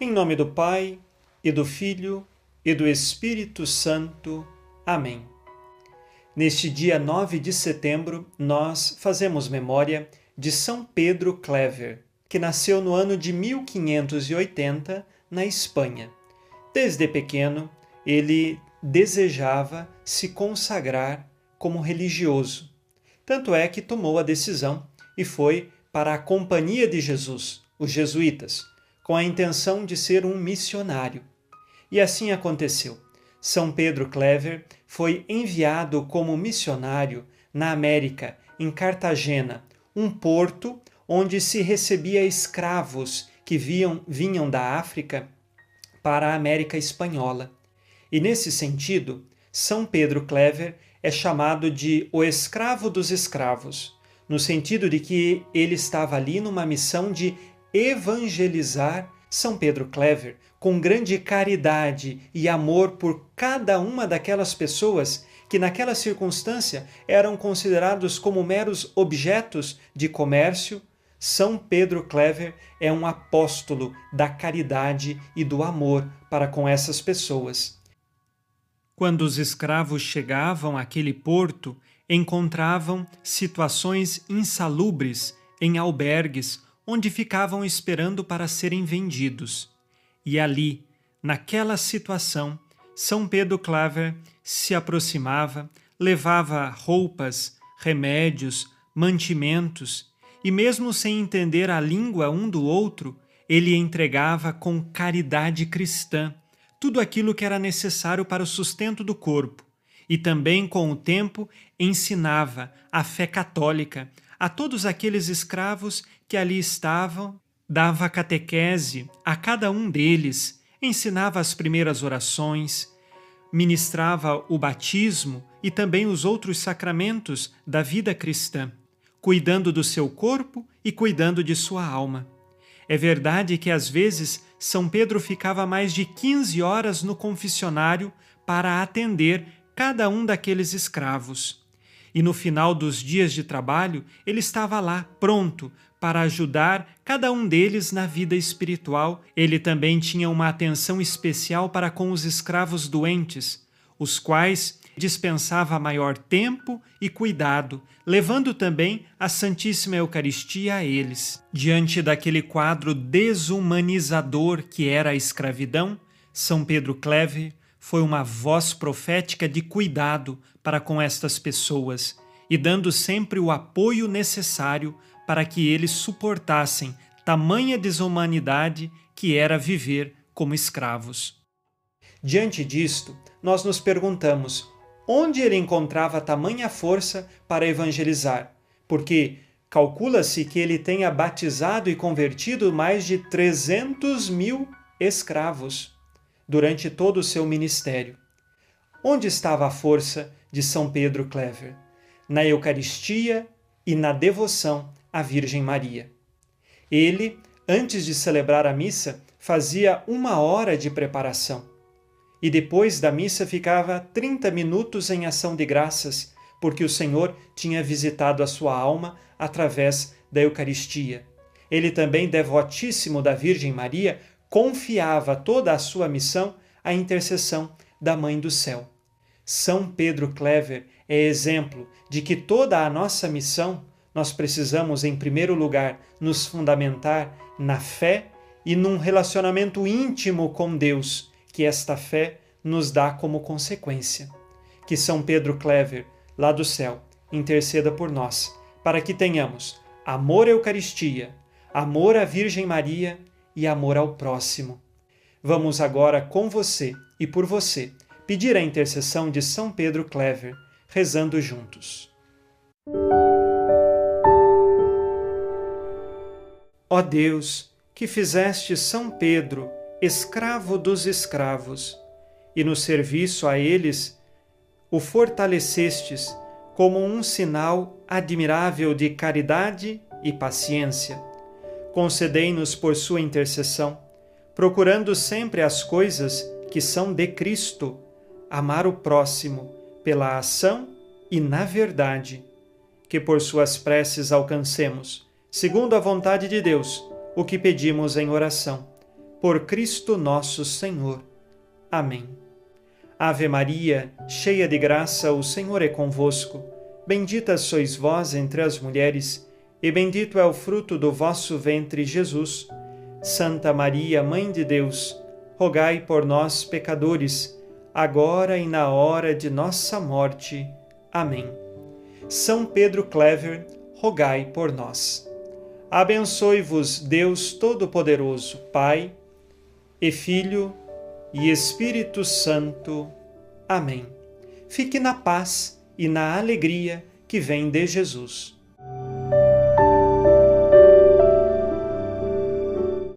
Em nome do Pai, e do Filho, e do Espírito Santo. Amém. Neste dia 9 de setembro, nós fazemos memória de São Pedro Clever, que nasceu no ano de 1580 na Espanha. Desde pequeno, ele desejava se consagrar como religioso. Tanto é que tomou a decisão e foi para a Companhia de Jesus, os jesuítas, com a intenção de ser um missionário. E assim aconteceu. São Pedro Clever foi enviado como missionário na América, em Cartagena, um porto onde se recebia escravos que viam, vinham da África para a América Espanhola. E nesse sentido, São Pedro Clever é chamado de o escravo dos escravos, no sentido de que ele estava ali numa missão de evangelizar São Pedro Clever, com grande caridade e amor por cada uma daquelas pessoas que naquela circunstância eram considerados como meros objetos de comércio, São Pedro Clever é um apóstolo da caridade e do amor para com essas pessoas. Quando os escravos chegavam àquele porto, encontravam situações insalubres em albergues onde ficavam esperando para serem vendidos. E ali, naquela situação, São Pedro Claver se aproximava, levava roupas, remédios, mantimentos, e mesmo sem entender a língua um do outro, ele entregava com caridade cristã tudo aquilo que era necessário para o sustento do corpo, e também, com o tempo, ensinava a fé católica a todos aqueles escravos que ali estavam, dava catequese a cada um deles, ensinava as primeiras orações, ministrava o batismo e também os outros sacramentos da vida cristã, cuidando do seu corpo e cuidando de sua alma. É verdade que às vezes São Pedro ficava mais de 15 horas no confessionário para atender cada um daqueles escravos e no final dos dias de trabalho ele estava lá, pronto para ajudar cada um deles na vida espiritual. Ele também tinha uma atenção especial para com os escravos doentes, os quais dispensava maior tempo e cuidado, levando também a Santíssima Eucaristia a eles. Diante daquele quadro desumanizador que era a escravidão, São Pedro Cleve foi uma voz profética de cuidado para com estas pessoas e dando sempre o apoio necessário para que eles suportassem tamanha desumanidade que era viver como escravos. Diante disto, nós nos perguntamos onde ele encontrava tamanha força para evangelizar, porque calcula-se que ele tenha batizado e convertido mais de 300 mil escravos durante todo o seu ministério. Onde estava a força de São Pedro Clever? Na Eucaristia e na devoção à Virgem Maria. Ele, antes de celebrar a missa, fazia uma hora de preparação. E depois da missa ficava 30 minutos em ação de graças, porque o Senhor tinha visitado a sua alma através da Eucaristia. Ele também, devotíssimo da Virgem Maria, confiava toda a sua missão à intercessão da Mãe do Céu. São Pedro Clever é exemplo de que toda a nossa missão nós precisamos, em primeiro lugar, nos fundamentar na fé e num relacionamento íntimo com Deus, que esta fé nos dá como consequência. Que São Pedro Clever, lá do céu, interceda por nós, para que tenhamos amor à Eucaristia, amor à Virgem Maria e amor ao próximo. Vamos agora com você e por você pedir a intercessão de São Pedro Clever, rezando juntos. Ó Deus, que fizeste São Pedro escravo dos escravos, e no serviço a eles o fortalecestes como um sinal admirável de caridade e paciência concedei-nos por sua intercessão, procurando sempre as coisas que são de Cristo, amar o próximo pela ação e na verdade, que por suas preces alcancemos, segundo a vontade de Deus, o que pedimos em oração por Cristo nosso Senhor. Amém. Ave Maria, cheia de graça, o Senhor é convosco. Bendita sois vós entre as mulheres, e bendito é o fruto do vosso ventre, Jesus. Santa Maria, Mãe de Deus, rogai por nós, pecadores, agora e na hora de nossa morte. Amém. São Pedro Clever, rogai por nós. Abençoe-vos, Deus Todo-Poderoso, Pai e Filho e Espírito Santo. Amém. Fique na paz e na alegria que vem de Jesus.